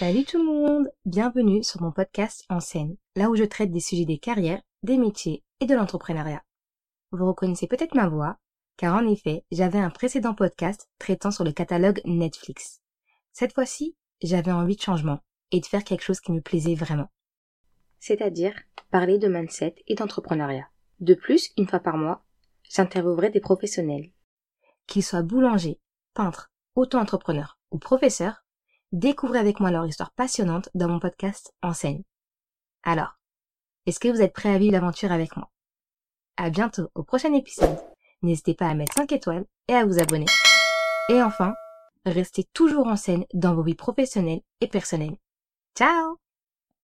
Salut tout le monde, bienvenue sur mon podcast En scène, là où je traite des sujets des carrières, des métiers et de l'entrepreneuriat. Vous reconnaissez peut-être ma voix, car en effet, j'avais un précédent podcast traitant sur le catalogue Netflix. Cette fois-ci, j'avais envie de changement et de faire quelque chose qui me plaisait vraiment. C'est-à-dire parler de mindset et d'entrepreneuriat. De plus, une fois par mois, j'interviewerai des professionnels. Qu'ils soient boulangers, peintres, auto-entrepreneurs ou professeurs, découvrez avec moi leur histoire passionnante dans mon podcast Enseigne. Alors, est-ce que vous êtes prêts à vivre l'aventure avec moi? À bientôt au prochain épisode. N'hésitez pas à mettre 5 étoiles et à vous abonner. Et enfin, restez toujours en scène dans vos vies professionnelles et personnelles. Ciao